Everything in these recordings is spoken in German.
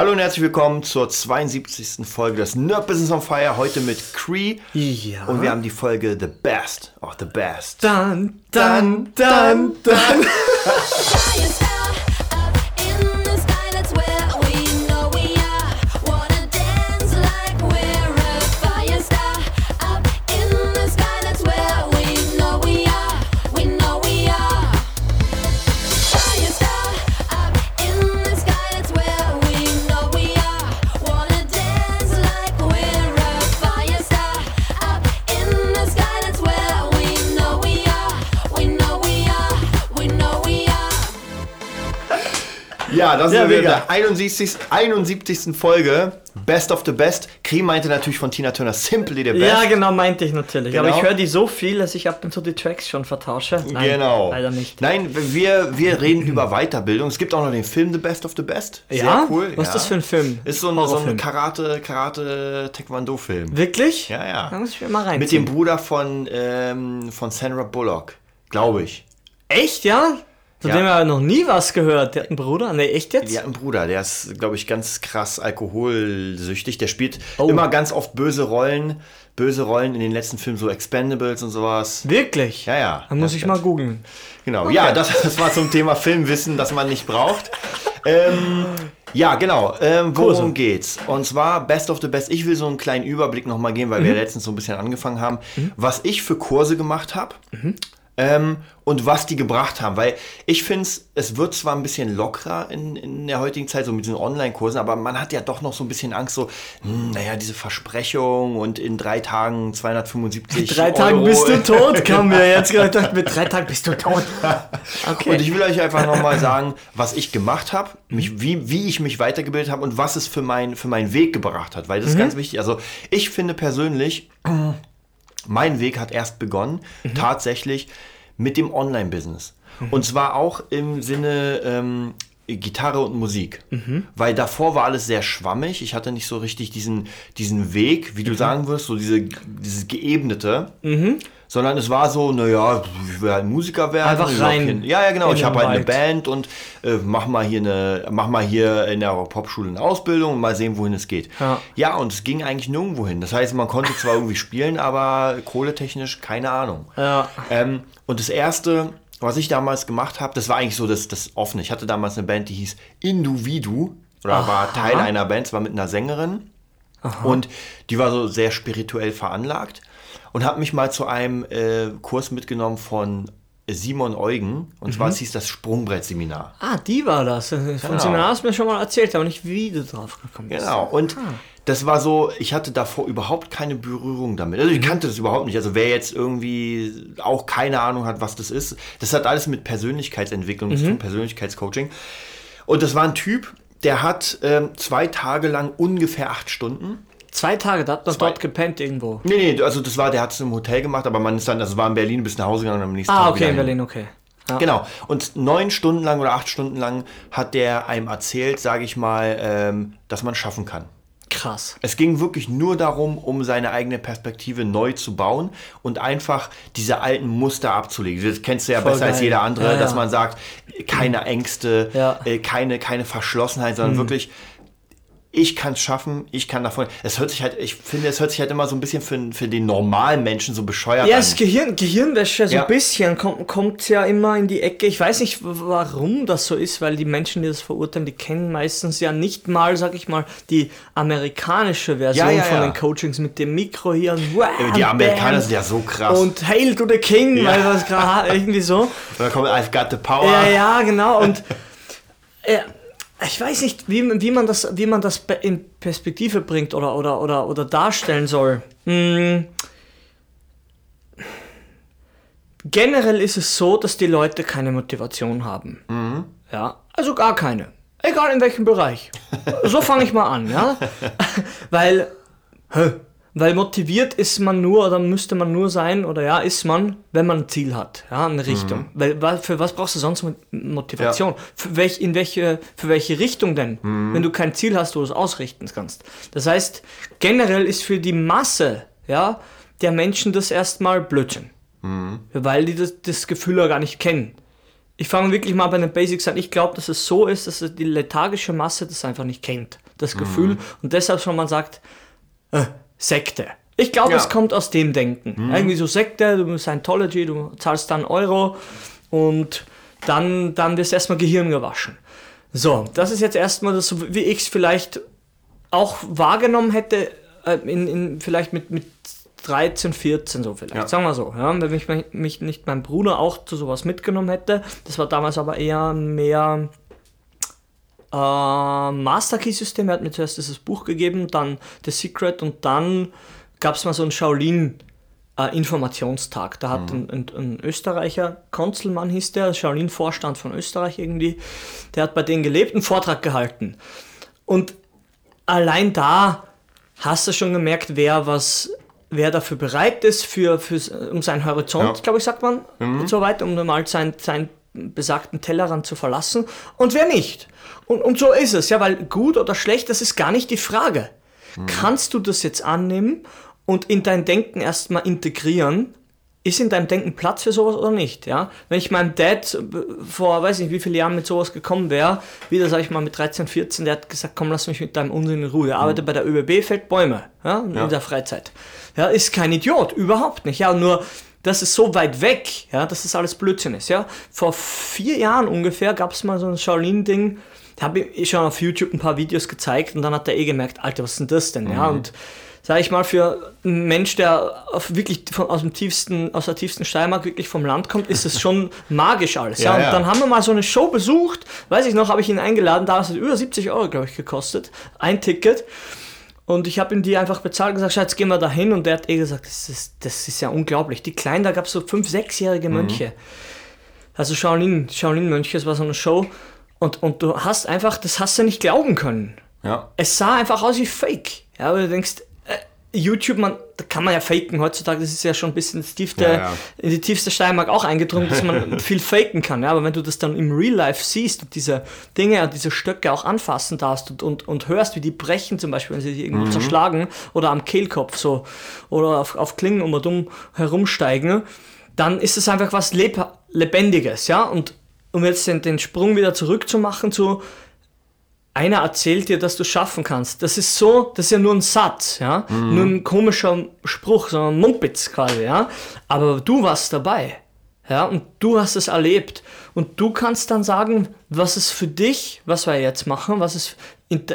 Hallo und herzlich willkommen zur 72. Folge des Nerd Business on Fire. Heute mit Cree. Ja. Und wir haben die Folge The Best of the Best. Dann, dann, dann, dann. Das Ja, ist mega. der 71. 71. Folge. Best of the Best. Cree meinte natürlich von Tina Turner Simply the Best. Ja, genau, meinte ich natürlich. Aber Genau. ich höre die so viel, dass ich ab und zu die Tracks schon vertausche. Nein, genau. Leider nicht. Nein, wir, wir reden über Weiterbildung. Es gibt auch noch den Film The Best of the Best. Sehr Ja? cool. Was ja. ist das für ein Film? Ist so ein, so ein. Karate, Karate Taekwondo-Film. Wirklich? Ja, ja. Da muss ich mir mal rein. Mit dem Bruder von, ähm, von Sandra Bullock. Glaube ich. Echt, ja? Von Ja. dem habe ich noch nie was gehört. Der hat einen Bruder? Ne, echt jetzt? Die hat einen Bruder, der ist, glaube ich, ganz krass alkoholsüchtig. Der spielt Oh. immer ganz oft böse Rollen. Böse Rollen in den letzten Filmen, so Expendables und sowas. Wirklich? Ja, ja. Dann muss ich mal googeln. Genau, ja, das, das war zum Thema Filmwissen, das man nicht braucht. Ähm, ja, genau. Ähm, worum Kurse. geht's? Und zwar Best of the Best. Ich will so einen kleinen Überblick nochmal geben, weil wir letztens so ein bisschen angefangen haben, was ich für Kurse gemacht habe. Ähm, und was die gebracht haben, weil ich finde es wird zwar ein bisschen lockerer in, in der heutigen Zeit, so mit diesen Online-Kursen, aber man hat ja doch noch so ein bisschen Angst, so, hm, naja, diese Versprechung und in drei Tagen 275 Drei Tagen Euro. bist du tot, kam mir jetzt gerade gedacht, mit drei Tagen bist du tot. Okay. Und ich will euch einfach nochmal sagen, was ich gemacht habe, mich, wie, wie ich mich weitergebildet habe und was es für, mein, für meinen Weg gebracht hat. Weil das ist ganz wichtig. Also ich finde persönlich, mein Weg hat erst begonnen, tatsächlich mit dem Online-Business. Und zwar auch im Sinne ähm, Gitarre und Musik. Weil davor war alles sehr schwammig. Ich hatte nicht so richtig diesen, diesen Weg, wie du sagen wirst, so diese, dieses geebnete. Sondern es war so, naja, ich will halt Musiker werden. Einfach rein Ja, ja, genau. Ich habe halt eine. Band und äh, mach mal hier eine, mach mal hier in der Popschule eine Ausbildung und mal sehen, wohin es geht. Ja. ja, und es ging eigentlich nirgendwo hin. Das heißt, man konnte zwar irgendwie spielen, aber kohletechnisch keine Ahnung. Ja. Ähm, und das erste, was ich damals gemacht habe, das war eigentlich so das, das offene. Ich hatte damals eine Band, die hieß Induvidu oder war Teil einer Band, es war mit einer Sängerin. Und die war so sehr spirituell veranlagt und habe mich mal zu einem äh, Kurs mitgenommen von Simon Eugen. Und zwar es hieß das Sprungbrettseminar. Ah, die war das. Von Seminar hast du mir schon mal erzählt, aber nicht wie du drauf gekommen bist. Genau. Und Ah. Das war so, ich hatte davor überhaupt keine Berührung damit. Also ich kannte das überhaupt nicht. Also wer jetzt irgendwie auch keine Ahnung hat, was das ist, das hat alles mit Persönlichkeitsentwicklung zu tun, Persönlichkeitscoaching. Und das war ein Typ, der hat ähm, zwei Tage lang ungefähr acht Stunden. Zwei Tage, da hat man dort gepennt irgendwo. Nee, nee, also das war, der hat es im Hotel gemacht, aber man ist dann, also war in Berlin, bis nach Hause gegangen und am nächsten Ah, Tag okay, wieder in. Berlin, okay. Ja. Genau. Und neun Stunden lang oder acht Stunden lang hat der einem erzählt, sage ich mal, ähm, dass man schaffen kann. Krass. Es ging wirklich nur darum, um seine eigene Perspektive neu zu bauen und einfach diese alten Muster abzulegen. Das kennst du ja Voll besser als geil. jeder andere, Ja, dass ja. man sagt, keine Ängste, Ja. äh, keine, keine Verschlossenheit, sondern wirklich, ich kann es schaffen, ich kann davon. Es hört sich halt, ich finde, es hört sich halt immer so ein bisschen für, für den normalen Menschen so bescheuert Ja, an. das Gehirn, Gehirnwäsche, so Ja. ein bisschen, kommt, kommt ja immer in die Ecke. Ich weiß nicht, warum das so ist, weil die Menschen, die das verurteilen, die kennen meistens ja nicht mal, sag ich mal, die amerikanische Version Ja, ja, von ja. den Coachings mit dem Mikro hier und wham, Die Amerikaner bam. sind ja so krass. Und Hail to the King, Ja. weil was gerade irgendwie so. Und dann kommt I've got the power. Ja, ja, genau. Und äh, ich weiß nicht, wie, wie, man das, wie man das in Perspektive bringt oder, oder, oder, oder darstellen soll. Hm. Generell ist es so, dass die Leute keine Motivation haben. Ja, also gar keine. Egal in welchem Bereich. So fange ich mal an, ja. Weil, hä, weil motiviert ist man nur oder müsste man nur sein oder ja, ist man, wenn man ein Ziel hat, ja, eine Richtung. Weil, weil für was brauchst du sonst Mo- Motivation? Für, welch, in welche, für welche Richtung denn? Wenn du kein Ziel hast, wo du es ausrichten kannst. Das heißt, generell ist für die Masse ja, der Menschen das erstmal Blödsinn. Weil die das, das Gefühl ja gar nicht kennen. Ich fange wirklich mal bei den Basics an. Ich glaube, dass es so ist, dass die lethargische Masse das einfach nicht kennt. das Gefühl. Und deshalb schon man sagt, äh, Sekte. Ich glaube, Ja. es kommt aus dem Denken. Irgendwie so Sekte, du bist Scientology, du zahlst dann Euro und dann, dann wirst erstmal Gehirn gewaschen. So, das ist jetzt erstmal das, so wie ich es vielleicht auch wahrgenommen hätte, äh, in, in, vielleicht mit, mit 13, 14 so vielleicht, Ja. sagen wir so. Ja, wenn mich, mich nicht mein Bruder auch zu sowas mitgenommen hätte, das war damals aber eher mehr äh, Master Key System, er hat mir zuerst dieses Buch gegeben, dann The Secret und dann gab es mal so einen Shaolin äh, Informationstag. Da hat ein, ein, ein Österreicher, Konzelmann hieß der, Shaolin-Vorstand von Österreich irgendwie, der hat bei denen gelebt, einen Vortrag gehalten. Und allein da hast du schon gemerkt, wer was, wer dafür bereit ist, für, für, um seinen Horizont, Ja. glaube ich, sagt man, und so weiter, um mal sein, seinen besagten Tellerrand zu verlassen und wer nicht. Und, und so ist es, ja, weil gut oder schlecht, das ist gar nicht die Frage. Kannst du das jetzt annehmen und in dein Denken erstmal integrieren? Ist in deinem Denken Platz für sowas oder nicht? Ja? Wenn ich meinem Dad äh, vor, weiß nicht wie viele Jahren mit sowas gekommen wäre, wieder sag ich mal mit 13, 14, der hat gesagt, komm, lass mich mit deinem Unsinn in Ruhe. Er arbeitet bei der ÖBB, fällt Bäume ja, in Ja. der Freizeit. Ja, ist kein Idiot, überhaupt nicht. Ja, nur das ist so weit weg, ja, dass das alles Blödsinn ist. Ja? Vor vier Jahren ungefähr gab es mal so ein Shaolin-Ding, da habe ich schon auf YouTube ein paar Videos gezeigt und dann hat er eh gemerkt, Alter, was ist denn das denn? Ja, und sag ich mal, für einen Mensch, der wirklich von, aus, dem tiefsten, aus der tiefsten Steiermark wirklich vom Land kommt, ist es schon magisch alles. Ja, Ja, und ja. dann haben wir mal so eine Show besucht, weiß ich noch, habe ich ihn eingeladen, da hat es über 70 Euro, glaube ich, gekostet, ein Ticket. Und ich habe ihm die einfach bezahlt und gesagt, Schatz, gehen wir da hin. Und der hat eh gesagt, das ist, das ist ja unglaublich. Die Kleinen, da gab es so fünf, sechsjährige Mönche. Also Shaolin, Shaolin-Mönche, das war so eine Show. Und, und du hast einfach, das hast du nicht glauben können. Ja. Es sah einfach aus wie Fake. Ja, aber du denkst, YouTube, man, da kann man ja faken heutzutage, das ist ja schon ein bisschen ins tiefste, Ja, ja. in die tiefste Steiermark auch eingedrungen, dass man viel faken kann. Ja, aber wenn du das dann im Real Life siehst und diese Dinge und diese Stöcke auch anfassen darfst und, und, und hörst, wie die brechen, zum Beispiel, wenn sie sich irgendwo zerschlagen oder am Kehlkopf so oder auf, auf Klingen um und um herumsteigen, dann ist es einfach was Leb Lebendiges, ja. Und um jetzt den, den Sprung wieder zurückzumachen zu, einer erzählt dir, dass du es schaffen kannst. Das ist so, das ist ja nur ein Satz, ja, nur ein komischer Spruch, so ein Mumpitz quasi, ja. Aber du warst dabei, ja, und du hast es erlebt und du kannst dann sagen, was es für dich, was wir jetzt machen, was es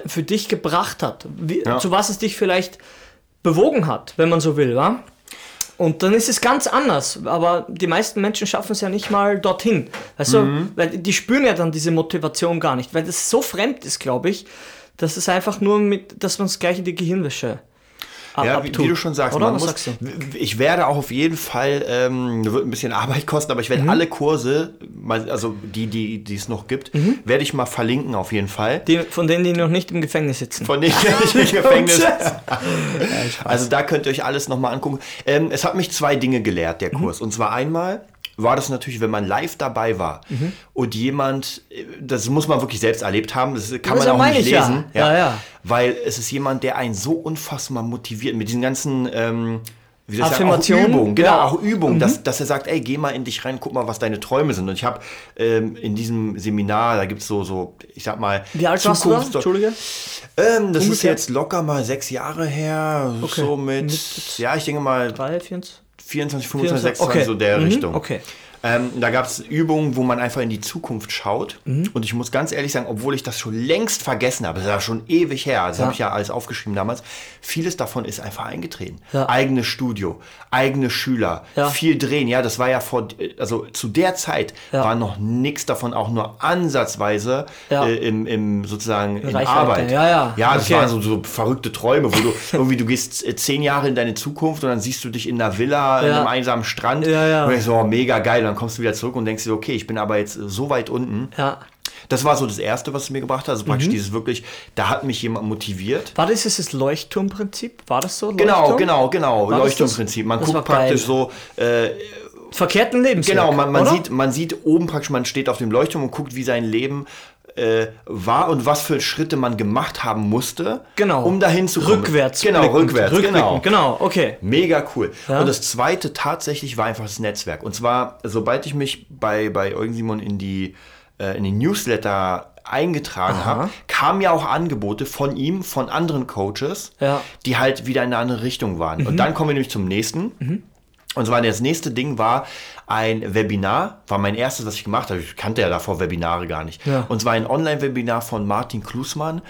für dich gebracht hat, wie, Ja. zu was es dich vielleicht bewogen hat, wenn man so will, wa? Und dann ist es ganz anders. Aber die meisten Menschen schaffen es ja nicht mal dorthin. Weißt du, weil die spüren ja dann diese Motivation gar nicht, weil das so fremd ist, glaube ich, dass es einfach nur mit, dass man es gleich in die Gehirnwäsche Ja, wie, wie du schon sagst, Oder? man muss, sagst ich werde auch auf jeden Fall, ähm, wird ein bisschen Arbeit kosten, aber ich Mhm. werde alle Kurse, also die, die, die es noch gibt, Mhm. werde ich mal verlinken auf jeden Fall. Die, von denen, die noch nicht im Gefängnis sitzen. Von denen ich im Gefängnis. Ja, Also da könnt ihr euch alles nochmal angucken. Ähm, es hat mich zwei Dinge gelehrt, Mhm. der Kurs. Und zwar einmal war das natürlich, wenn man live dabei war Mhm. und jemand, das muss man wirklich selbst erlebt haben, das kann Das man auch nicht ich ja. lesen. Ja, ja. Weil es ist jemand, der einen so unfassbar motiviert mit diesen ganzen ähm, wie soll ich sagen, auch? Übungen, genau. Mhm. auch Übungen, dass, dass er sagt, ey, geh mal in dich rein, guck mal, was deine Träume sind. Und ich habe ähm, in diesem Seminar, da gibt es so, so, ich sag mal, Wie alt warst du da? Entschuldige? ähm, das ist Ungefähr? jetzt locker mal sechs Jahre her, Okay. so mit, Mit- ja, ich denke mal Drei, vier, 24, 25, 24, 26, okay. so der Mhm, Richtung. okay. Ähm, da gab es Übungen, wo man einfach in die Zukunft schaut. Mhm. Und ich muss ganz ehrlich sagen, obwohl ich das schon längst vergessen habe, das ist ja schon ewig her, das Ja. habe ich ja alles aufgeschrieben damals, vieles davon ist einfach eingetreten. Ja. Eigenes Studio, eigene Schüler, Ja. viel drehen. Ja, das war ja vor, also zu der Zeit war noch nichts davon auch nur ansatzweise äh, im, im sozusagen in Reichweite, Arbeit. ja, ja. Ja, das Okay. waren so, so verrückte Träume, wo du irgendwie, du gehst äh, zehn Jahre in deine Zukunft und dann siehst du dich in einer Villa, in einem einsamen Strand. Ja, ja. Und ich so, oh, mega geil. Und dann kommst du wieder zurück und denkst dir, okay, ich bin aber jetzt so weit unten. Ja. Das war so das Erste, was es mir gebracht hat. Also Mhm. praktisch dieses wirklich, da hat mich jemand motiviert. War das jetzt das Leuchtturmprinzip? War das so? Genau, Leuchtturm? genau, genau. Das Leuchtturmprinzip. Man guckt praktisch geil. so, äh, Verkehrten Lebensweg. genau, man, man, sieht, man sieht oben praktisch, man steht auf dem Leuchtturm und guckt, wie sein Leben äh, war und was für Schritte man gemacht haben musste, Genau. um dahin zu kommen. Rückwärts. Genau, blickend, rückwärts, rückblickend, genau. Genau, okay. Mega cool. Ja. Und das zweite tatsächlich war einfach das Netzwerk. Und zwar, sobald ich mich bei, bei Eugen Simon in die äh, in den Newsletter eingetragen habe, kamen ja auch Angebote von ihm, von anderen Coaches, Ja. die halt wieder in eine andere Richtung waren. Und dann kommen wir nämlich zum nächsten. Und zwar das nächste Ding war ein Webinar, war mein erstes, was ich gemacht habe. Ich kannte ja davor Webinare gar nicht. Ja. Und zwar ein Online-Webinar von Martin Klusmann,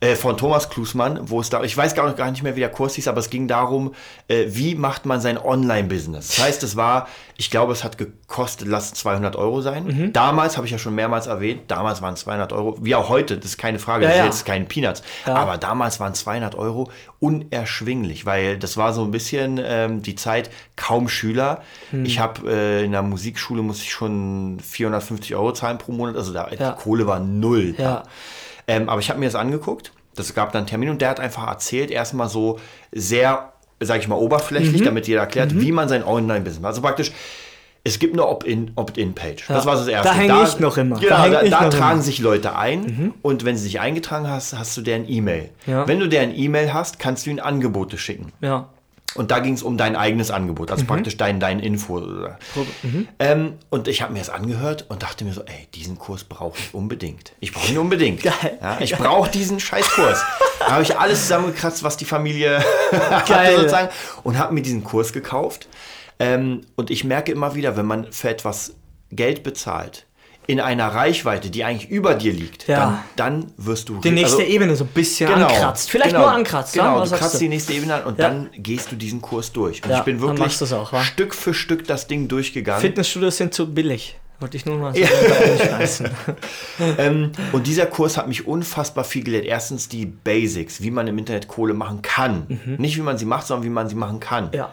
äh, von Thomas Klusmann, wo es da, ich weiß gar, gar nicht mehr, wie der Kurs hieß, aber es ging darum, äh, wie macht man sein Online-Business. Das heißt, es war, ich glaube, es hat gekostet, lass 200 Euro sein. Mhm. Damals, habe ich ja schon mehrmals erwähnt, damals waren es 200 Euro, wie auch heute, das ist keine Frage, Ja, das ja. ist jetzt kein Peanuts. Aber damals waren 200 Euro unerschwinglich, weil das war so ein bisschen ähm, die Zeit, kaum Schüler. Hm. Ich habe äh, in der Musikschule musste ich schon 450 Euro zahlen pro Monat, also da, Ja. die Kohle war null. Ja. Ähm, aber ich habe mir das angeguckt. Das gab dann einen Termin und der hat einfach erzählt, erstmal so sehr, sage ich mal, Mhm. oberflächlich, damit jeder erklärt, wie man sein Online-Business macht. Also praktisch, es gibt eine Opt-in- Opt-in-Page. Das war das Erste. Da hänge ich noch immer. Da Genau, da, da noch tragen immer. sich Leute ein und wenn sie sich eingetragen hast, hast du deren E-Mail. Ja. Wenn du deren E-Mail hast, kannst du ihnen Angebote schicken. Ja. Und da ging es um dein eigenes Angebot, Mhm. also praktisch dein, dein Info. Oder. Ähm, und ich habe mir das angehört und dachte mir so, ey, diesen Kurs brauche ich unbedingt. Ich brauche ihn unbedingt. Geil. Ja, ich brauche diesen Scheißkurs. da habe ich alles zusammengekratzt, was die Familie hatte sozusagen und habe mir diesen Kurs gekauft. Ähm, und ich merke immer wieder, wenn man für etwas Geld bezahlt, in einer Reichweite, die eigentlich über dir liegt, Ja. dann, dann wirst du... Die nächste also- Ebene so ein bisschen ankratzt. Vielleicht genau, nur ankratzt. Genau, Was du sagst kratzt die nächste Ebene an und Ja. dann gehst du diesen Kurs durch. Und Ja, ich bin dann wirklich auch? Stück für Stück das Ding durchgegangen. Fitnessstudios sind zu billig. Wollte ich nur mal so. Ähm, und dieser Kurs hat mich unfassbar viel gelehrt. Erstens die Basics, wie man im Internet Kohle machen kann. Nicht wie man sie macht, sondern wie man sie machen kann. Mhm. Ja.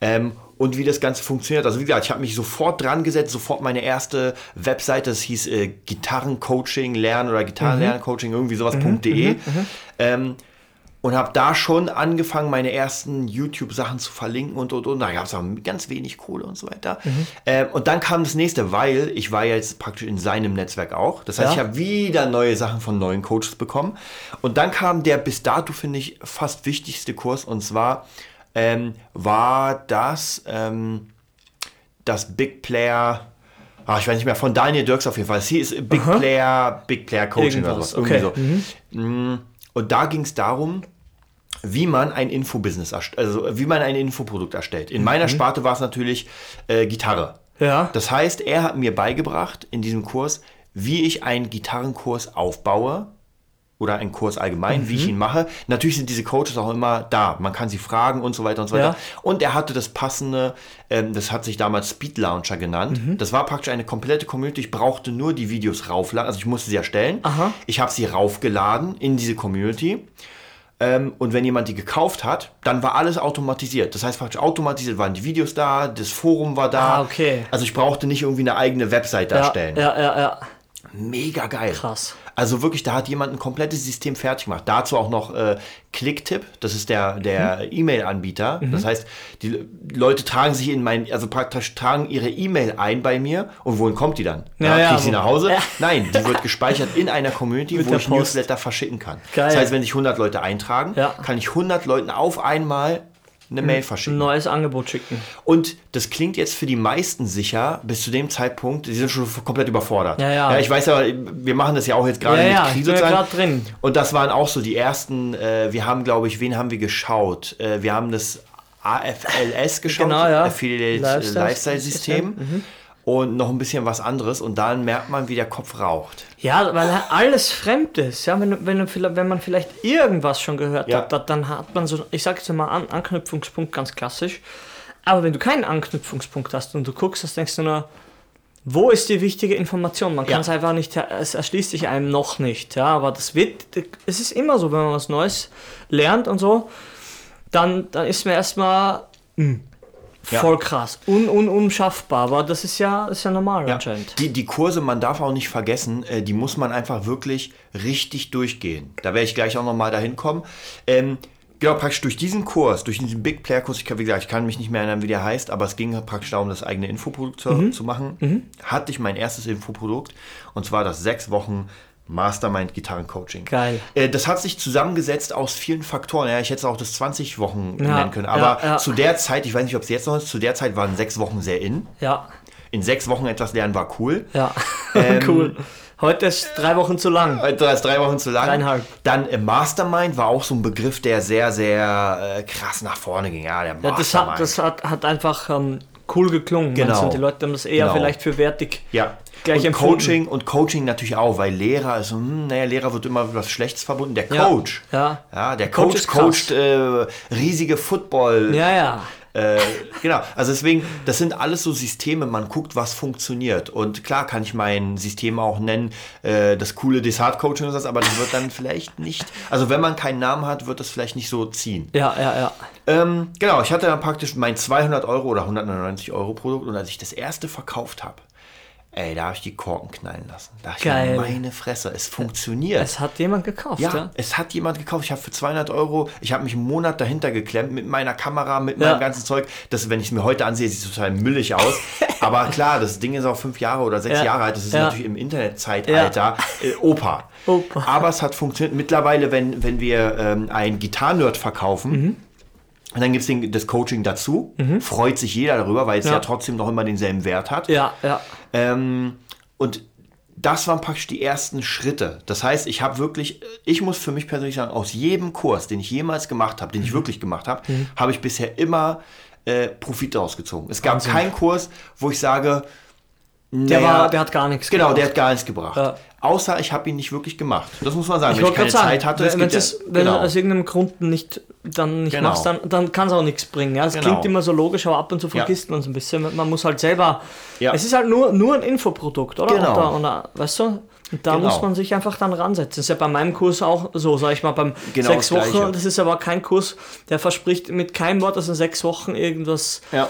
Ähm, und wie das Ganze funktioniert. Also wie gesagt, ich habe mich sofort dran gesetzt, sofort meine erste Webseite, das hieß äh, Gitarrencoaching lernen oder Gitarrenlerncoaching, irgendwie sowas.de. Ähm, und habe da schon angefangen, meine ersten YouTube-Sachen zu verlinken und und und. Da gab es auch ganz wenig Kohle und so weiter. Ähm, und dann kam das nächste, weil ich war ja jetzt praktisch in seinem Netzwerk auch. Das heißt, Ja. ich habe wieder neue Sachen von neuen Coaches bekommen. Und dann kam der bis dato, finde ich, fast wichtigste Kurs. Und zwar ähm, war das ähm, das Big Player. Ah, ich weiß nicht mehr, von Daniel Dirks auf jeden Fall. Sie ist Big Player, Big Player Coaching oder Irgendwas, sowas. Irgendwie okay. so. Mm, Und da ging es darum, wie man ein Infobusiness, also wie man ein Infoprodukt erstellt. In meiner Sparte war es natürlich äh, Gitarre. Ja. Das heißt, er hat mir beigebracht in diesem Kurs, wie ich einen Gitarrenkurs aufbaue oder einen Kurs allgemein, wie ich ihn mache. Natürlich sind diese Coaches auch immer da. Man kann sie fragen und so weiter und so weiter. Ja. Und er hatte das passende, ähm, das hat sich damals Speed Launcher genannt. Das war praktisch eine komplette Community. Ich brauchte nur die Videos raufladen. Also ich musste sie erstellen. Aha. Ich habe sie raufgeladen in diese Community. Ähm, und wenn jemand die gekauft hat, dann war alles automatisiert. Das heißt praktisch automatisiert waren die Videos da, das Forum war da. Ah, okay. Also ich brauchte nicht irgendwie eine eigene Website Ja, erstellen. ja, ja, ja. Mega geil. Krass. Also wirklich, da hat jemand ein komplettes System fertig gemacht. Dazu auch noch äh, Clicktip, das ist der, der Mhm. E-Mail-Anbieter. Das heißt, die Leute tragen sich in mein, also praktisch tragen ihre E-Mail ein bei mir und wohin kommt die dann? Ja, ja, krieg ich sie nach Hause? Ja. Nein, die wird gespeichert in einer Community, Mit wo ich Post. Newsletter verschicken kann. Geil. Das heißt, wenn sich 100 Leute eintragen, Ja. kann ich 100 Leuten auf einmal eine Mail Ein verschicken. neues Angebot schicken. Und das klingt jetzt für die meisten sicher, bis zu dem Zeitpunkt, die sind schon komplett überfordert. Ja, ja. ich weiß ja, wir machen das ja auch jetzt gerade Ja, mit ja, Krise. ja grad drin. Und das waren auch so die ersten, äh, wir haben, glaube ich, wen haben wir geschaut? Äh, wir haben das AFLS geschaut, Genau, ja. Affiliate Lifestyle- Lifestyle System. Und noch ein bisschen was anderes. Und dann merkt man, wie der Kopf raucht. Ja, weil alles fremd ist. Ja, wenn, wenn, wenn man vielleicht irgendwas schon gehört Ja. hat, da- dann hat man so, ich sage jetzt mal An Anknüpfungspunkt, ganz klassisch. Aber wenn du keinen Anknüpfungspunkt hast und du guckst, das denkst du nur, wo ist die wichtige Information? Man Ja. kann es einfach nicht, es erschließt sich einem noch nicht. Ja, aber das wird, es ist immer so, wenn man was Neues lernt und so, dann, dann ist mir erstmal hm, Ja. voll krass, un, un, unschaffbar. Aber das ist ja, ist ja normal Ja, anscheinend. die, die Kurse, man darf auch nicht vergessen, äh, die muss man einfach wirklich richtig durchgehen. Da werde ich gleich auch nochmal dahin kommen. Ähm, genau, praktisch durch diesen Kurs, durch diesen Big Player Kurs, ich kann, wie gesagt, ich kann mich nicht mehr erinnern, wie der heißt, aber es ging praktisch darum, das eigene Infoprodukt zu, zu machen. Hatte ich mein erstes Infoprodukt und zwar das sechs Wochen Mastermind Gitarrencoaching. Geil. Äh, das hat sich zusammengesetzt aus vielen Faktoren. Ja, ich hätte es auch das 20 Wochen Ja, nennen können. Aber ja, zu der Zeit, ich weiß nicht, ob es jetzt noch ist, zu der Zeit waren sechs Wochen sehr in. Ja, In sechs Wochen etwas lernen war cool. ja, Ähm, cool. Heute ist drei Wochen zu lang. Heute ist drei Wochen zu lang. Dreieinhalb. Dann äh, Mastermind war auch so ein Begriff, der sehr, sehr äh, krass nach vorne ging. Ja, der Ja, das Mastermind. hat, das hat, hat einfach ähm, cool geklungen. Genau. Meinst? Und die Leute haben das eher Genau. vielleicht für wertig. Ja. Gleich und. Coaching und Coaching natürlich auch, weil Lehrer ist, so, hm, naja, Lehrer wird immer mit was Schlechtes verbunden. Der Ja. Coach. Ja. Ja, der Coach Coach, coacht äh, riesige Football. Ja, ja. Äh, genau, also deswegen, das sind alles so Systeme, man guckt, was funktioniert. Und klar kann ich mein System auch nennen, äh, das coole Desart-Coaching oder was, aber das wird dann vielleicht nicht, also wenn man keinen Namen hat, wird das vielleicht nicht so ziehen. Ja, ja, ja. Ähm, genau, ich hatte dann praktisch mein 200 Euro oder 199 Euro Produkt und als ich das erste verkauft habe, ey, da habe ich die Korken knallen lassen. Da Geil. ich, meine Fresse, es funktioniert. Es hat jemand gekauft, Ja, ja? es hat jemand gekauft. Ich habe für 200 Euro, ich habe mich einen Monat dahinter geklemmt mit meiner Kamera, mit Ja. meinem ganzen Zeug. Das, wenn ich es mir heute ansehe, sieht es total müllig aus. Aber klar, das Ding ist auch fünf Jahre oder sechs Ja. Jahre alt. Das ist natürlich im Internetzeitalter äh, Opa. Opa. Aber es hat funktioniert. Mittlerweile, wenn, wenn wir ähm, einen Gitarrenerd verkaufen, Mhm. Und dann gibt es das Coaching dazu. Freut sich jeder darüber, weil es ja. Ja. trotzdem noch immer denselben Wert hat. Ja, ja. Ähm, und das waren praktisch die ersten Schritte. Das heißt, ich habe wirklich, ich muss für mich persönlich sagen, aus jedem Kurs, den ich jemals gemacht habe, den Mhm. ich wirklich gemacht habe, habe ich bisher immer äh, Profit daraus gezogen. Es gab keinen Kurs, wo ich sage, Der, naja, war, der hat gar nichts Genau, gebracht. der hat gar nichts gebracht. Ja. Außer ich habe ihn nicht wirklich gemacht. Das muss man sagen. Ich wenn ich keine sagen, Zeit hatte, wenn, es, ja- wenn genau. du aus irgendeinem Grund nicht, dann nicht Genau. machst, dann, dann kann es auch nichts bringen. Ja? Es Genau. klingt immer so logisch, aber ab und zu Ja. vergisst man es ein bisschen. Man muss halt selber. Ja. Es ist halt nur, nur ein Infoprodukt, oder? Genau. Und da, und da, weißt du? Und da Genau. muss man sich einfach dann ransetzen. Das ist ja bei meinem Kurs auch so, sag ich mal, beim Genau sechs das. Wochen. Das ist aber kein Kurs, der verspricht mit keinem Wort, dass in sechs Wochen irgendwas. ja.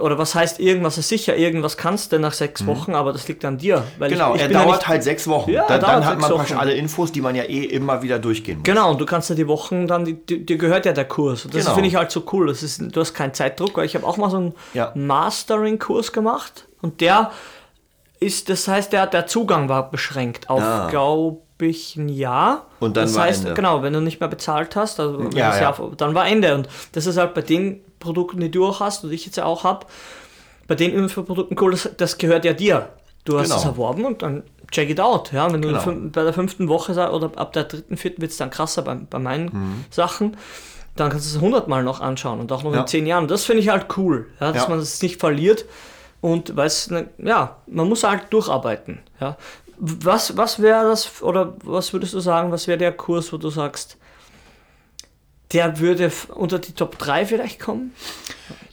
Oder was heißt irgendwas ist sicher, irgendwas kannst du nach sechs Wochen, aber das liegt an dir. Weil Mhm. Genau, ich, ich er bin ja dauert nicht- halt sechs Wochen. Ja, dann, dauert dann hat man praktisch alle Infos, die man ja eh immer wieder durchgehen muss. Genau, und du kannst ja die Wochen dann, dir gehört ja der Kurs. Und das Genau. finde ich halt so cool. Das ist, du hast keinen Zeitdruck, weil ich habe auch mal so einen Ja. Mastering-Kurs gemacht und der ist, das heißt, der, der Zugang war beschränkt auf, Ah. glaube ich, ein Jahr. Und dann das war heißt, Ende. genau, wenn du nicht mehr bezahlt hast, also Ja, ja. Jahr- dann war Ende. Und das ist halt bei den Produkten, die du auch hast und ich jetzt ja auch habe, bei den Infoprodukten cool, das, das gehört ja dir. Du hast Genau. es erworben und dann check it out. Ja, wenn du Genau. fün- bei der fünften Woche oder ab der dritten, vierten wird es dann krasser bei, bei meinen Mhm. Sachen. Dann kannst du es hundertmal noch anschauen und auch noch Ja. in zehn Jahren. Das finde ich halt cool, ja, dass Ja. man es nicht verliert und weiß, ne, ja, man muss halt durcharbeiten. Ja. Was, was wäre das, oder was würdest du sagen, was wäre der Kurs, wo du sagst, der würde unter die Top 3 vielleicht kommen?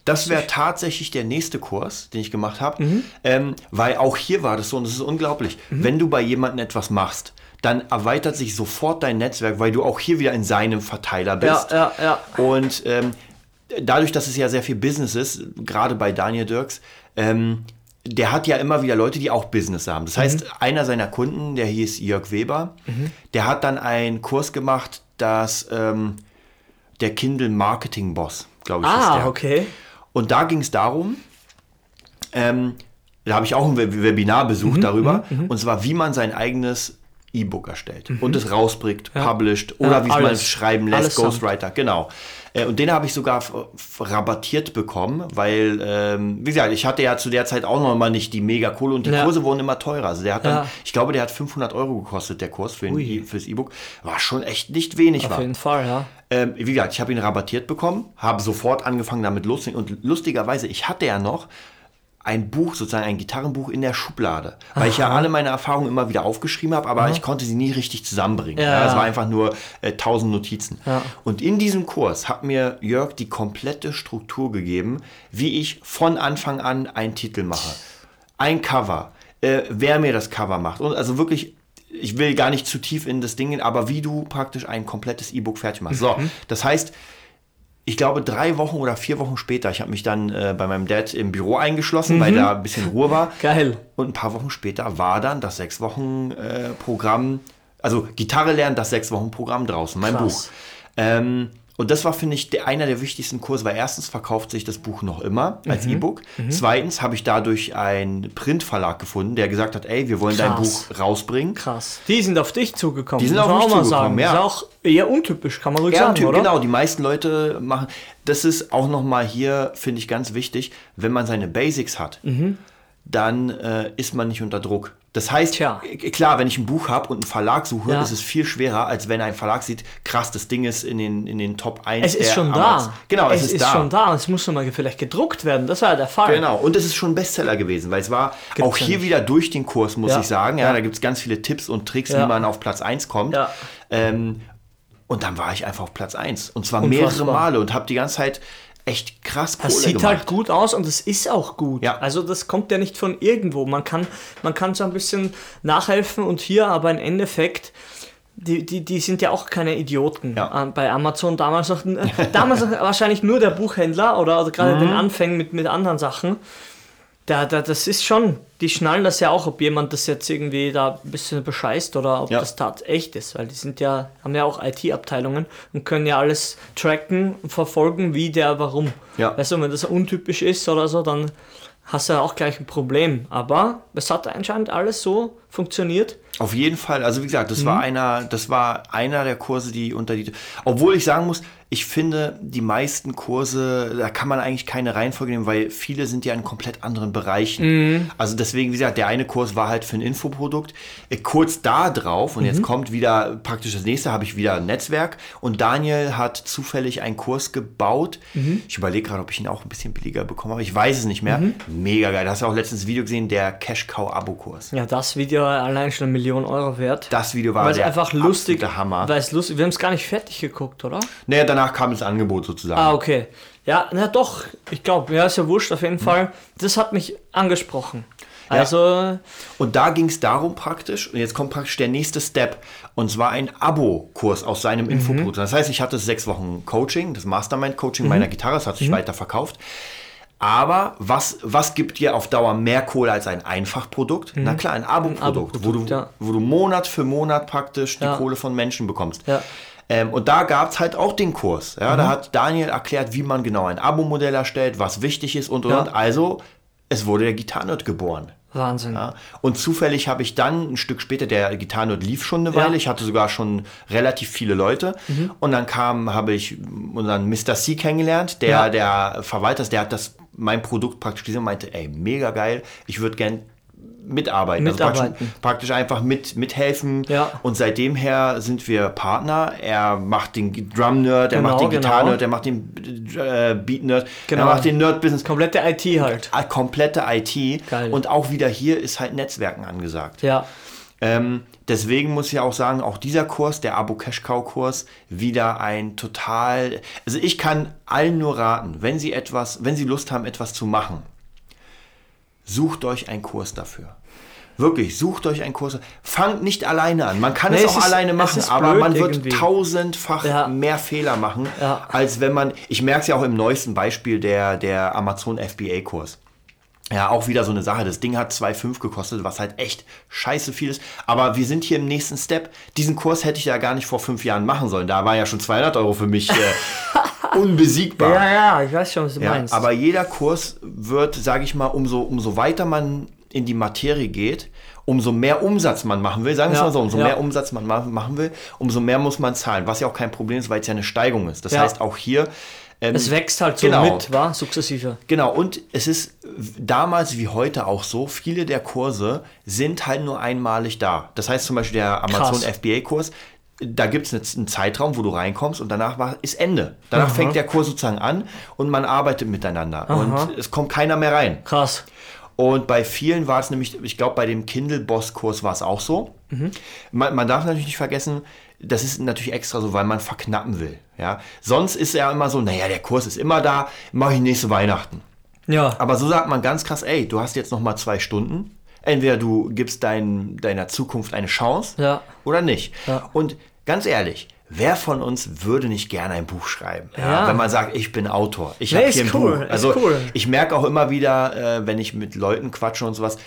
Das wäre tatsächlich der nächste Kurs, den ich gemacht habe, Mhm. ähm, weil auch hier war das so, und das ist unglaublich, wenn du bei jemandem etwas machst, dann erweitert sich sofort dein Netzwerk, weil du auch hier wieder in seinem Verteiler bist. Ja, ja, ja. Und ähm, dadurch, dass es ja sehr viel Business ist, gerade bei Daniel Dirks, ähm, der hat ja immer wieder Leute, die auch Business haben. Das heißt, einer seiner Kunden, der hieß Jörg Weber, der hat dann einen Kurs gemacht, dass ähm, der Kindle Marketing Boss, glaube ich, ist Ah, der. okay. Und da ging es darum, ähm, da habe ich auch ein Web- Webinar Mhm, besucht darüber, und zwar, wie man sein eigenes E-Book erstellt und es rausbringt, published oder Mhm. Ja, wie man es schreiben lässt. Ghostwriter, genau. Äh, und den habe ich sogar rabattiert bekommen, weil, ähm, wie gesagt, ich hatte ja zu der Zeit auch noch mal nicht die mega Kohle und die Ja. Kurse wurden immer teurer. Also der hat dann, Ja. ich glaube, der hat 500 Euro gekostet, der Kurs für, Ui. E- fürs E-Book. War schon echt nicht wenig. Auf war. jeden Fall, ja. Ähm, wie gesagt, ich habe ihn rabattiert bekommen, habe sofort angefangen damit loslegen und lustigerweise, ich hatte ja noch ein Buch, sozusagen ein Gitarrenbuch in der Schublade, weil ich ja alle meine Erfahrungen immer wieder aufgeschrieben habe, aber ich konnte sie nie richtig zusammenbringen. Ja. Ja. es war einfach nur äh, tausend Notizen. Ja. Und in diesem Kurs hat mir Jörg die komplette Struktur gegeben, wie ich von Anfang an einen Titel mache, ein Cover, äh, wer mir das Cover macht und also wirklich ich will gar nicht zu tief in das Ding gehen, aber wie du praktisch ein komplettes E-Book fertig machst. So, das heißt, ich glaube, drei Wochen oder vier Wochen später, ich habe mich dann äh, bei meinem Dad im Büro eingeschlossen, weil da ein bisschen Ruhe war. Geil. Und ein paar Wochen später war dann das sechs Wochen äh, Programm, also Gitarre lernen, das sechs Wochen Programm draußen, mein Krass. Buch. Ähm, und das war, finde ich, der, einer der wichtigsten Kurse, weil erstens verkauft sich das Buch noch immer Mhm. als E-Book. Zweitens habe ich dadurch einen Printverlag gefunden, der gesagt hat, ey, wir wollen dein Krass. Buch rausbringen. Krass. Die sind auf dich zugekommen. Die sind auf mich zugekommen, sagen. ja. Ist auch eher untypisch, kann man ruhig Ja, sagen, natürlich, oder? genau. Die meisten Leute machen. Das ist auch nochmal hier, finde ich, ganz wichtig, wenn man seine Basics hat, Mhm. dann äh, ist man nicht unter Druck. Das heißt, Tja. klar, wenn ich ein Buch habe und einen Verlag suche, Ja. ist es viel schwerer, als wenn ein Verlag sieht, krass, das Ding ist in den, in den Top 1 Es ist schon Amaz- da. Genau, es, es ist, da. schon da. Es muss mal vielleicht gedruckt werden. Das war ja der Fall. Genau, und es ist schon ein Bestseller gewesen, weil es war Gibt's auch ja hier nicht. wieder durch den Kurs, muss Ja. ich sagen. Ja, Ja. da gibt es ganz viele Tipps und Tricks, Ja. wie man auf Platz 1 kommt. Ja. Ähm, und dann war ich einfach auf Platz 1. Und zwar mehrere Unfassbar. Male und habe die ganze Zeit echt krass Kohle Das sieht gemacht. halt gut aus und es ist auch gut. Ja. Also das kommt ja nicht von irgendwo. Man kann, man kann so ein bisschen nachhelfen und hier, aber im Endeffekt, die, die, die sind ja auch keine Idioten. Ja. Ähm, Bei Amazon damals noch, äh, damals noch wahrscheinlich nur der Buchhändler oder, oder gerade Mhm. den Anfängen mit, mit anderen Sachen. Da, da, das ist schon, die schnallen das ja auch, ob jemand das jetzt irgendwie da ein bisschen bescheißt oder ob Ja. das tatsächlich ist, weil die sind ja, haben ja auch IT-Abteilungen und können ja alles tracken und verfolgen, wie der, warum. Ja. Weißt du, wenn das untypisch ist oder so, dann hast du ja auch gleich ein Problem. Aber es hat anscheinend alles so funktioniert. Auf jeden Fall. Also wie gesagt, das Mhm. war einer, das war einer der Kurse, die unter die. Obwohl ich sagen muss, ich finde, die meisten Kurse, da kann man eigentlich keine Reihenfolge nehmen, weil viele sind ja in komplett anderen Bereichen. Mhm. Also deswegen, wie gesagt, der eine Kurs war halt für ein Infoprodukt. Äh, Kurz da drauf, und Mhm. jetzt kommt wieder praktisch das nächste, habe ich wieder ein Netzwerk. Und Daniel hat zufällig einen Kurs gebaut. Mhm. Ich überlege gerade, ob ich ihn auch ein bisschen billiger bekommen habe. Ich weiß es nicht mehr. Mega geil. Da hast du auch letztens ein Video gesehen, der Cash Cow Abo-Kurs. Ja, das Video allein schon eine Million Euro wert. Das Video war weil es einfach lustig, Hammer. weil es lustig, wir haben es gar nicht fertig geguckt, oder? Naja, danach kam das Angebot sozusagen. Ah, okay. Ja, na doch, ich glaube, ja, ist ja wurscht, auf jeden Fall. Das hat mich angesprochen. Also, Und da ging es darum praktisch, und jetzt kommt praktisch der nächste Step, und zwar ein Abo-Kurs aus Mhm. seinem Infoprodukt. Das heißt, ich hatte sechs Wochen Coaching, das Mhm. Mastermind-Coaching meiner Gitarre, das hat sich weiter verkauft. Aber was, was gibt dir auf Dauer mehr Kohle als ein Einfachprodukt? Na klar, ein Abo-Produkt, wo, du, Mhm. Ja. wo du Monat für Monat praktisch die Ja. Kohle von Menschen bekommst. Ja. Ähm, und da gab es halt auch den Kurs. Ja? Mhm. Da hat Daniel erklärt, wie man genau ein Abo-Modell erstellt, was wichtig ist und und Ja. und. Also, es wurde der Gitarrenerd geboren. Wahnsinn. Ja. Und zufällig habe ich dann ein Stück später, der Gitarrenerd lief schon eine Ja. Mhm. Weile, ich hatte sogar schon relativ viele Leute. Und dann kam, habe ich unseren Mr. C kennengelernt, der, Ja. der Verwalter, ist, der hat das, mein Produkt praktisch gesehen und meinte, ey, mega geil, ich würde gern mitarbeiten. Also Mitarbeiten. praktisch, praktisch einfach mit, mithelfen. Ja. Und seitdem her sind wir Partner. Er macht den Drum-Nerd, er Genau, macht den genau. Gitarren-Nerd, er macht den äh, Beat-Nerd, Genau. er macht den Nerd-Business. Komplette IT halt. Ah, komplette IT. Geil. Und auch wieder hier ist halt Netzwerken angesagt. Ja. Ähm, deswegen muss ich auch sagen, auch dieser Kurs, der Cash Cow Kurs, wieder ein total. Also ich kann allen nur raten, wenn sie etwas, wenn sie Lust haben, etwas zu machen, sucht euch einen Kurs dafür. Wirklich, sucht euch einen Kurs. Fangt nicht alleine an. Man kann Nee, es es auch ist- alleine machen, aber man wird irgendwie. tausendfach Ja. mehr Fehler machen, Ja. als wenn man. Ich merke es ja auch im neuesten Beispiel der, der Amazon FBA-Kurs. Ja, auch wieder so eine Sache. Das Ding hat 2,5 gekostet, was halt echt scheiße viel ist. Aber wir sind hier im nächsten Step. Diesen Kurs hätte ich ja gar nicht vor fünf Jahren machen sollen. Da war ja schon 200 Euro für mich äh, unbesiegbar. Ja, ja, ich weiß schon, was du Ja, meinst. aber jeder Kurs wird, sage ich mal, umso, umso weiter man in die Materie geht, umso mehr Umsatz man machen will, sagen wir es Ja, mal so, umso ja. mehr Umsatz man ma- machen will, umso mehr muss man zahlen, was ja auch kein Problem ist, weil es ja eine Steigung ist. Das heißt auch hier, ähm, es wächst halt so Genau. mit, war sukzessive. Genau, und es ist damals wie heute auch so, viele der Kurse sind halt nur einmalig da. Das heißt zum Beispiel der Amazon Krass. FBA-Kurs, da gibt es einen Zeitraum, wo du reinkommst und danach war, ist Ende. Danach fängt der Kurs sozusagen an und man arbeitet miteinander und es kommt keiner mehr rein. Krass. Und bei vielen war es nämlich, ich glaube, bei dem Kindle-Boss-Kurs war es auch so. Man, man darf natürlich nicht vergessen, das ist natürlich extra so, weil man verknappen will. Ja? Sonst ist ja immer so, naja, der Kurs ist immer da, mache ich nächste Weihnachten. Ja. Aber so sagt man ganz krass, ey, du hast jetzt noch mal zwei Stunden. Entweder du gibst dein, deiner Zukunft eine Chance Ja. oder nicht. Ja. Und ganz ehrlich, wer von uns würde nicht gerne ein Buch schreiben? Ja. Wenn man sagt, ich bin Autor, ich Nee, habe hier ein cool, Buch. Also cool. ich merke auch immer wieder, äh, wenn ich mit Leuten quatsche und sowas,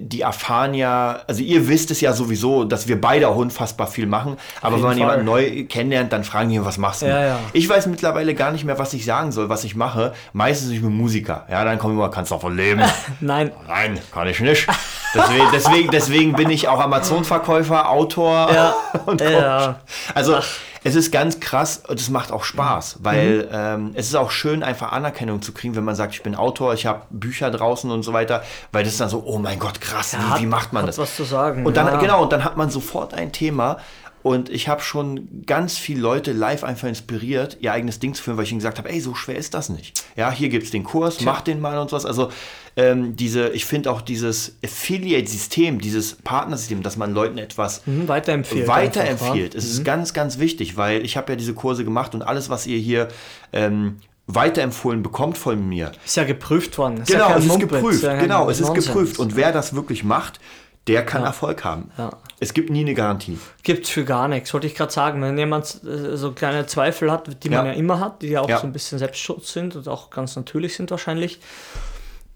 die erfahren ja, also ihr wisst es ja sowieso, dass wir beide auch unfassbar viel machen, aber wenn man Fall. jemanden neu kennenlernt, dann fragen die, was machst du? Ja, ja. Ich weiß mittlerweile gar nicht mehr, was ich sagen soll, was ich mache. Meistens ich bin Musiker. Ja, dann kommen immer, kannst du davon leben. Nein. Nein, kann ich nicht. Deswegen, deswegen, deswegen bin ich auch Amazon-Verkäufer, Autor Ja, und Coach. ja. Also Es ist ganz krass und es macht auch Spaß, Mhm. weil ähm, es ist auch schön, einfach Anerkennung zu kriegen, wenn man sagt, ich bin Autor, ich habe Bücher draußen und so weiter, weil das ist dann so, oh mein Gott, krass, hat- wie, wie macht man hat das? was zu sagen, Und dann, ja. genau, und dann hat man sofort ein Thema. Und ich habe schon ganz viele Leute live einfach inspiriert, ihr eigenes Ding zu führen, weil ich ihnen gesagt habe, ey, so schwer ist das nicht. Ja, hier gibt es den Kurs, mach den mal und sowas. Also ähm, diese, ich finde auch dieses Affiliate-System, dieses Partnersystem, dass man Leuten etwas Mhm, weiterempfehlen. weiterempfiehlt. Es Mhm. ist ganz, ganz wichtig, weil ich habe ja diese Kurse gemacht und alles, was ihr hier ähm, weiterempfohlen bekommt von mir. Ist ja geprüft worden. Ist Genau, ja es ist geprüft. ja Genau, es ist Nonsens. geprüft. Und wer das wirklich macht, der kann Erfolg haben. Ja. Es gibt nie eine Garantie. Gibt's für gar nichts, wollte ich gerade sagen. Wenn jemand äh, so kleine Zweifel hat, die man Ja. ja immer hat, die ja auch Ja. so ein bisschen Selbstschutz sind und auch ganz natürlich sind wahrscheinlich,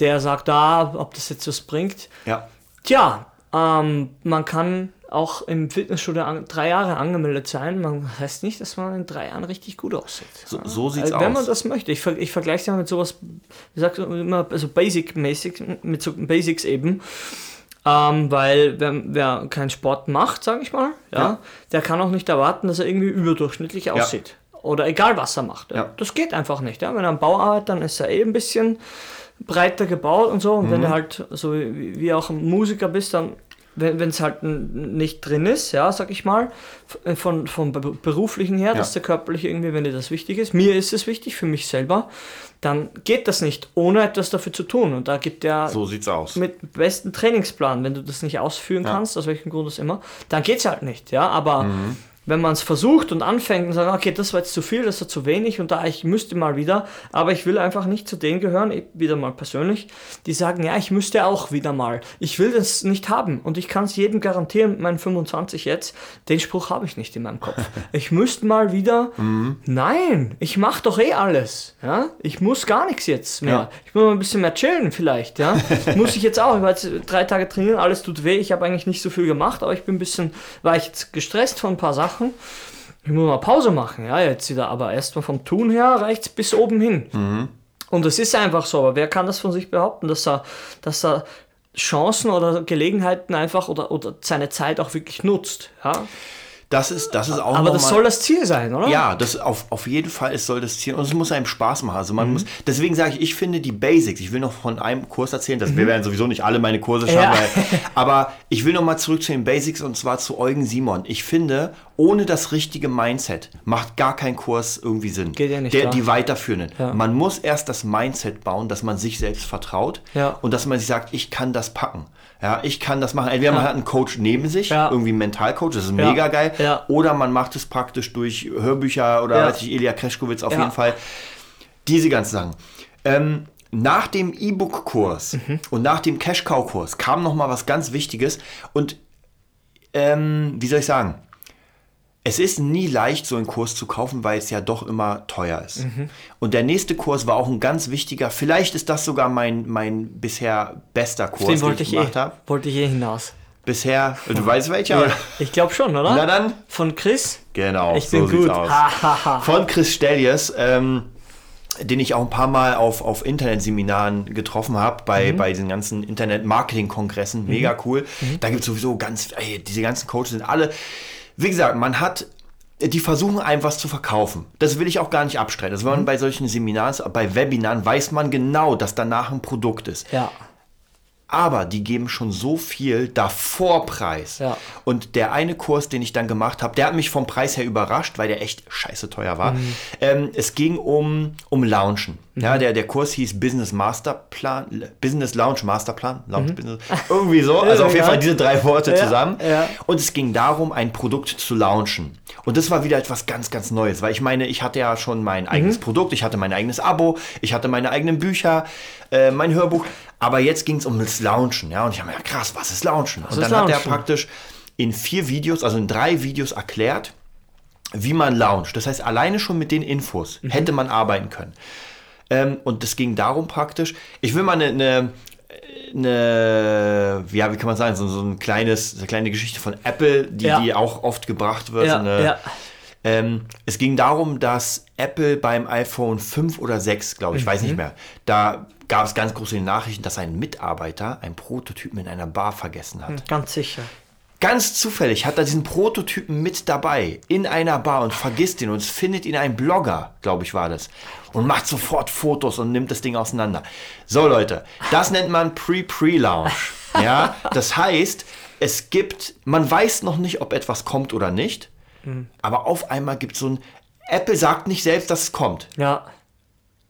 der sagt da, ob das jetzt was bringt. Ja. Tja, ähm, man kann auch im Fitnessstudio an, drei Jahre angemeldet sein. Man heißt nicht, dass man in drei Jahren richtig gut aussieht. So, so sieht's Also, wenn man aus. das möchte. Ich, ver ich vergleiche es ja mit sowas, wie sagt man immer, also Basic-mäßig, mit so Basics eben. Ähm, weil wer, wer keinen Sport macht, sage ich mal, ja, Ja. der kann auch nicht erwarten, dass er irgendwie überdurchschnittlich aussieht. Oder egal, was er macht. Ja. Das geht einfach nicht. Ja. Wenn er am Bau arbeitet, dann ist er eh ein bisschen breiter gebaut und so. Und Mhm. wenn du halt so wie, wie auch ein Musiker bist, dann, wenn es halt nicht drin ist, ja, sag ich mal, f- von, vom Be- beruflichen her, dass der körperlich irgendwie, wenn dir das wichtig ist, mir ist es wichtig, für mich selber, dann geht das nicht, ohne etwas dafür zu tun. Und da gibt der So sieht's aus. mit besten Trainingsplan, wenn du das nicht ausführen kannst, aus welchem Grund auch immer, dann geht's halt nicht, ja, aber Mhm. Wenn man es versucht und anfängt und sagt, okay, das war jetzt zu viel, das war zu wenig und da ich müsste mal wieder, aber ich will einfach nicht zu denen gehören, wieder mal persönlich, die sagen, ja, ich müsste auch wieder mal. Ich will das nicht haben und ich kann es jedem garantieren, meinen 25 jetzt, den Spruch habe ich nicht in meinem Kopf. Ich müsste mal wieder, nein, ich mache doch eh alles, ja, ich muss gar nichts jetzt mehr. Ja. Ich muss mal ein bisschen mehr chillen vielleicht, ja. muss ich jetzt auch, ich war jetzt drei Tage trainieren, alles tut weh, ich habe eigentlich nicht so viel gemacht, aber ich bin ein bisschen, war ich jetzt gestresst von ein paar Sachen. Ich muss mal Pause machen, ja, jetzt wieder, aber erstmal vom Tun her reicht's bis oben hin. Und es ist einfach so, aber wer kann das von sich behaupten, dass er, dass er Chancen oder Gelegenheiten einfach oder, oder seine Zeit auch wirklich nutzt, ja. Das ist, das ist auch Aber das mal- soll das Ziel sein, oder? Ja, das auf, auf jeden Fall es soll das Ziel und es muss einem Spaß machen. Also Mhm. man muss, deswegen sage ich, ich finde die Basics. Ich will noch von einem Kurs erzählen, dass wir werden sowieso nicht alle meine Kurse schauen, Mhm. Ja. weil, aber ich will noch mal zurück zu den Basics und zwar zu Eugen Simon. Ich finde, ohne das richtige Mindset macht gar kein Kurs irgendwie Sinn. Geht ja nicht, Der, klar. die weiterführenden. Ja. Man muss erst das Mindset bauen, dass man sich selbst vertraut Ja. und dass man sich sagt, ich kann das packen. Ja, ich kann das machen. Entweder man hat einen Coach neben sich, Ja. irgendwie einen Mentalcoach, das ist Ja. mega geil. Ja. Oder man macht es praktisch durch Hörbücher oder Ja. weiß ich, Elia Kreschkowitz auf Ja. jeden Fall. Diese ganzen Sachen. Ähm, nach dem E-Book-Kurs Mhm. und nach dem Cash-Cow-Kurs kam noch mal was ganz Wichtiges. Und ähm, wie soll ich sagen? Es ist nie leicht, so einen Kurs zu kaufen, weil es ja doch immer teuer ist. Mhm. Und der nächste Kurs war auch ein ganz wichtiger. Vielleicht ist das sogar mein, mein bisher bester Kurs, Den wollte ich, eh, gemacht habe. wollte ich eh hinaus. Bisher, du weißt welcher? oder? Ich glaube schon, oder? Na dann. Von Chris? Genau, Ich so bin gut. aus. Von Chris Stellies, ähm, den ich auch ein paar Mal auf, auf Internetseminaren getroffen habe, bei, bei diesen ganzen Internet-Marketing-Kongressen. Mega cool. Da gibt es sowieso ganz, ey, diese ganzen Coaches sind alle, wie gesagt, man hat, die versuchen einem was zu verkaufen. Das will ich auch gar nicht abstreiten. Das man bei solchen Seminaren, bei Webinaren, weiß man genau, dass danach ein Produkt ist. Ja. Aber die geben schon so viel davor Preis. Ja. Und der eine Kurs, den ich dann gemacht habe, der hat mich vom Preis her überrascht, weil der echt scheiße teuer war. Mhm. Ähm, es ging um, um Launchen. Ja, der, der Kurs hieß Business Masterplan, Business Launch Masterplan, Launch Business, irgendwie so. Also auf jeden Mhm. Fall diese drei Worte zusammen. Und es ging darum, ein Produkt zu launchen. Und das war wieder etwas ganz, ganz Neues, weil ich meine, ich hatte ja schon mein eigenes Mhm. Produkt, ich hatte mein eigenes Abo, ich hatte meine eigenen Bücher, äh, mein Hörbuch, aber jetzt ging es um das Launchen, ja, und ich habe mir ja krass, was ist Launchen? und ist dann hat er Launchen? praktisch in vier Videos, also in drei Videos erklärt, wie man launcht. Das heißt, alleine schon mit den Infos Mhm. hätte man arbeiten können. Ähm, und es ging darum praktisch, ich will mal eine, eine, eine ja, wie kann man sagen, so, so ein kleines, eine kleine Geschichte von Apple, die, Ja. die auch oft gebracht wird. Ja, so eine, ja. ähm, es ging darum, dass Apple beim iPhone 5 oder 6, glaube ich, Mhm. weiß nicht mehr, da gab es ganz große Nachrichten, dass ein Mitarbeiter ein Prototypen in einer Bar vergessen hat. Ganz sicher. Ganz zufällig hat er diesen Prototypen mit dabei in einer Bar und vergisst ihn und findet ihn ein Blogger, glaube ich, war das. Und macht sofort Fotos und nimmt das Ding auseinander. So, Leute, das nennt man Pre-Pre-Launch. Ja, das heißt, es gibt, man weiß noch nicht, ob etwas kommt oder nicht, aber auf einmal gibt es so ein, Apple sagt nicht selbst, dass es kommt. Ja.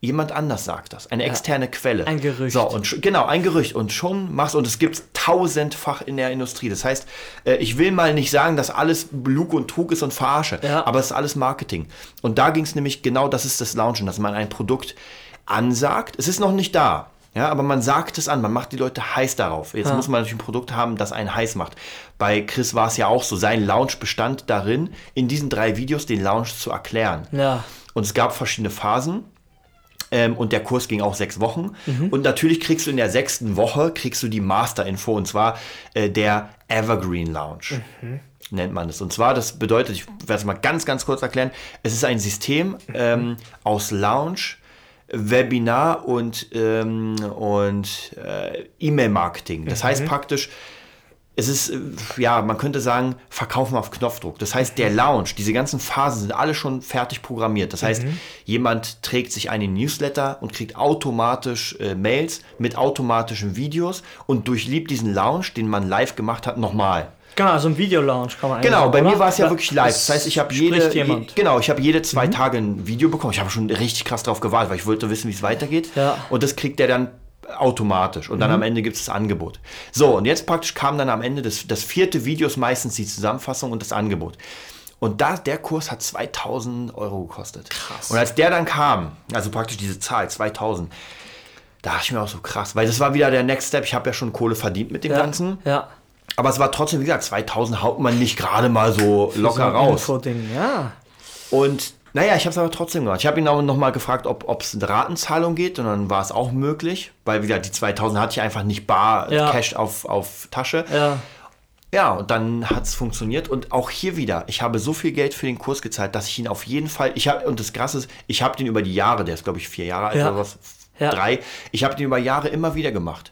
Jemand anders sagt das, eine externe Quelle. Ein Gerücht. So, und genau, ein Gerücht. Und schon machst und es gibt tausendfach in der Industrie. Das heißt, äh, ich will mal nicht sagen, dass alles Lug und Trug ist und Verarsche, Ja. aber es ist alles Marketing. Und da ging es nämlich genau, das ist das Launchen, dass man ein Produkt ansagt. Es ist noch nicht da. Ja, aber man sagt es an, man macht die Leute heiß darauf. Jetzt muss man natürlich ein Produkt haben, das einen heiß macht. Bei Chris war es ja auch so. Sein Launch bestand darin, in diesen drei Videos den Launch zu erklären. Ja. Und es gab verschiedene Phasen. Ähm, und der Kurs ging auch sechs Wochen. Und natürlich kriegst du in der sechsten Woche kriegst du die Master-Info und zwar äh, der Evergreen Lounge. Nennt man es. Und zwar, das bedeutet, ich werde es mal ganz, ganz kurz erklären, es ist ein System ähm, aus Lounge, Webinar und, ähm, und äh, E-Mail-Marketing. Das heißt praktisch, es ist, äh, ja, man könnte sagen, verkaufen auf Knopfdruck. Das heißt, der Launch, diese ganzen Phasen sind alle schon fertig programmiert. Das heißt, jemand trägt sich einen Newsletter und kriegt automatisch äh, Mails mit automatischen Videos und durchliebt diesen Launch, den man live gemacht hat, nochmal. Genau, also ein Video-Lounge kann man eigentlich Genau, bei oder? mir war es ja wirklich live. Das heißt, ich habe jede, je. Mhm. genau, ich habe jede zwei Tage ein Video bekommen. Ich habe schon richtig krass drauf gewartet, weil ich wollte wissen, wie es weitergeht. Ja. Mhm. Und das kriegt der dann automatisch und dann am Ende gibt es das Angebot. So, und jetzt praktisch kam dann am Ende des, das vierte Video ist meistens die Zusammenfassung und das Angebot. Und da, der Kurs hat 2000 Euro gekostet. Krass. Und als der dann kam, also praktisch diese Zahl, 2000, da dachte ich mir auch so krass, weil das war wieder der Next Step. Ich habe ja schon Kohle verdient mit dem Ja. Ganzen. Ja. Aber es war trotzdem, wie gesagt, 2000 haut man nicht gerade mal so locker So raus. Ja. Und naja, ich habe es aber trotzdem gemacht. Ich habe ihn auch nochmal gefragt, ob es eine Ratenzahlung geht und dann war es auch möglich, weil wie gesagt, die 2000 hatte ich einfach nicht bar Ja. Cash auf, auf Tasche. Ja. Ja, und dann hat es funktioniert. Und auch hier wieder, ich habe so viel Geld für den Kurs gezahlt, dass ich ihn auf jeden Fall, ich habe, und das Krasse ist, ich habe den über die Jahre, der ist glaube ich vier Jahre alt Ja. oder was, Ja. drei, ich habe den über Jahre immer wieder gemacht.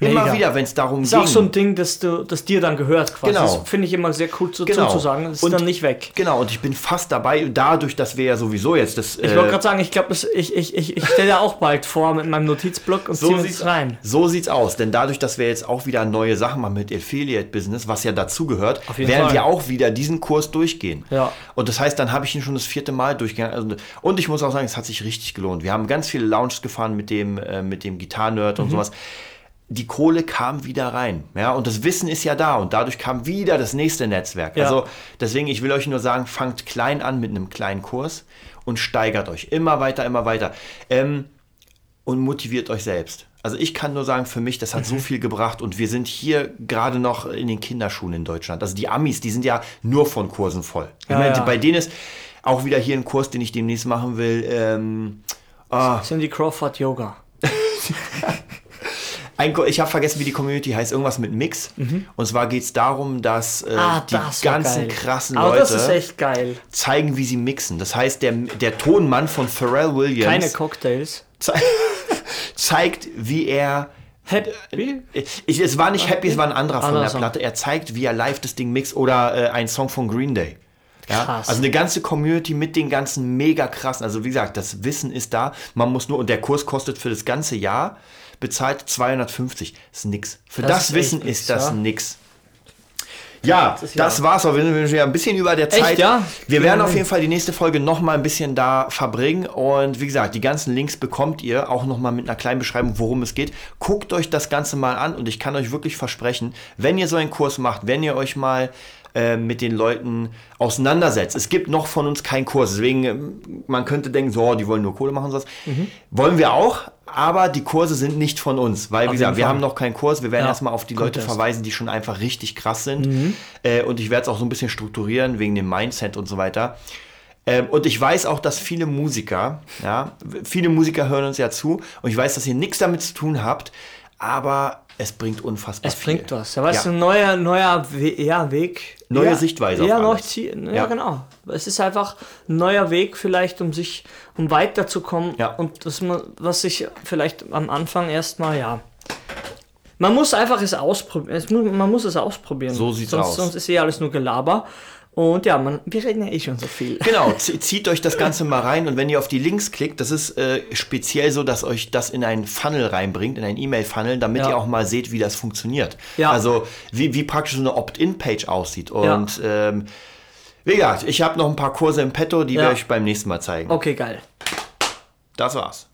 Immer Mega. wieder, wenn es darum Das ist ging. auch so ein Ding, das, du, das dir dann gehört quasi. Genau. Das finde ich immer sehr cool zu, Genau. zuzusagen. Das ist Und- dann nicht weg. Genau, und ich bin fast dabei, dadurch, dass wir ja sowieso jetzt das. Ich wollte gerade sagen, ich glaube, ich, ich, ich, ich stelle ja auch bald vor mit meinem Notizblock und ziehe sieht's es rein. So sieht's aus, denn dadurch, dass wir jetzt auch wieder neue Sachen machen mit Affiliate Business, was ja dazugehört, werden Fall. wir auch wieder diesen Kurs durchgehen. Ja. Und das heißt, dann habe ich ihn schon das vierte Mal durchgegangen. Also, und ich muss auch sagen, es hat sich richtig gelohnt. Wir haben ganz viele Lounges gefahren mit dem, äh, mit dem Gitarrenerd Mhm. und sowas. Die Kohle kam wieder rein, ja, und das Wissen ist ja da und dadurch kam wieder das nächste Netzwerk. Ja. Also deswegen, ich will euch nur sagen, fangt klein an mit einem kleinen Kurs und steigert euch immer weiter, immer weiter. Ähm, und motiviert euch selbst. Also ich kann nur sagen, für mich, das hat Mhm. so viel gebracht und wir sind hier gerade noch in den Kinderschuhen in Deutschland. Also die Amis, die sind ja nur von Kursen voll. Ja, meine, ja. Bei denen ist auch wieder hier ein Kurs, den ich demnächst machen will. Ähm, ah, Cindy Crawford Yoga. ein, ich habe vergessen, wie die Community heißt, irgendwas mit Mix. Und zwar geht es darum, dass äh, Ah, die das ganzen geil. krassen Aber Leute zeigen, wie sie mixen. Das heißt, der, der Tonmann von Pharrell Williams Keine Cocktails. zei zeigt, wie er Happy? Ich, es war nicht Happy, es war ein anderer von der. Platte. Er zeigt, wie er live das Ding mixt oder äh, ein Song von Green Day. Ja? Also eine ganze Community mit den ganzen mega krassen. Also wie gesagt, das Wissen ist da. Man muss nur, und der Kurs kostet für das ganze Jahr bezahlt 250. Das ist nix. Für Das das, ist Wissen echt nix, ist das ja. nix. Ja, ja- das war's. Wir sind schon ein bisschen über der Zeit. ja? Wir werden auf jeden Fall die nächste Folge noch mal ein bisschen da verbringen. Und wie gesagt, die ganzen Links bekommt ihr auch noch mal mit einer kleinen Beschreibung, worum es geht. Guckt euch das Ganze mal an und ich kann euch wirklich versprechen, wenn ihr so einen Kurs macht, wenn ihr euch mal äh, mit den Leuten auseinandersetzt. Es gibt noch von uns keinen Kurs, deswegen ähm, man könnte denken, so, die wollen nur Kohle machen und sowas. Mhm. Wollen wir auch, aber die Kurse sind nicht von uns, weil, wie gesagt, wir haben noch keinen Kurs. Wir werden Ja, erstmal auf die Leute verweisen, die schon einfach richtig krass sind. Mhm. Äh, und ich werde es auch so ein bisschen strukturieren wegen dem Mindset und so weiter. Ähm, und ich weiß auch, dass viele Musiker, ja, viele Musiker hören uns ja zu und ich weiß, dass ihr nichts damit zu tun habt, aber es bringt unfassbar Es viel. bringt was. Ja, weißt Ja. du, ein neuer, neuer We ja, Weg. Neue ja, Sichtweise Ja, neu. Ziel, ja, genau. Es ist einfach ein neuer Weg vielleicht, um sich, um weiterzukommen. Ja. Und das, was sich vielleicht am Anfang erstmal, ja, Man muss einfach es ausprobieren. Es Man muss es ausprobieren. So sieht's sonst, aus. Sonst ist eh alles nur Gelaber. Und ja, man, wir reden ja eh schon so viel. Genau, zieht euch das Ganze mal rein und wenn ihr auf die Links klickt, das ist äh, speziell so, dass euch das in einen Funnel reinbringt, in einen E-Mail-Funnel, damit Ja. ihr auch mal seht, wie das funktioniert. Ja. Also wie, wie praktisch so eine Opt-in-Page aussieht. Und ähm, wie gesagt, ich habe noch ein paar Kurse im Petto, die Ja. werde ich beim nächsten Mal zeigen. Okay, geil. Das war's.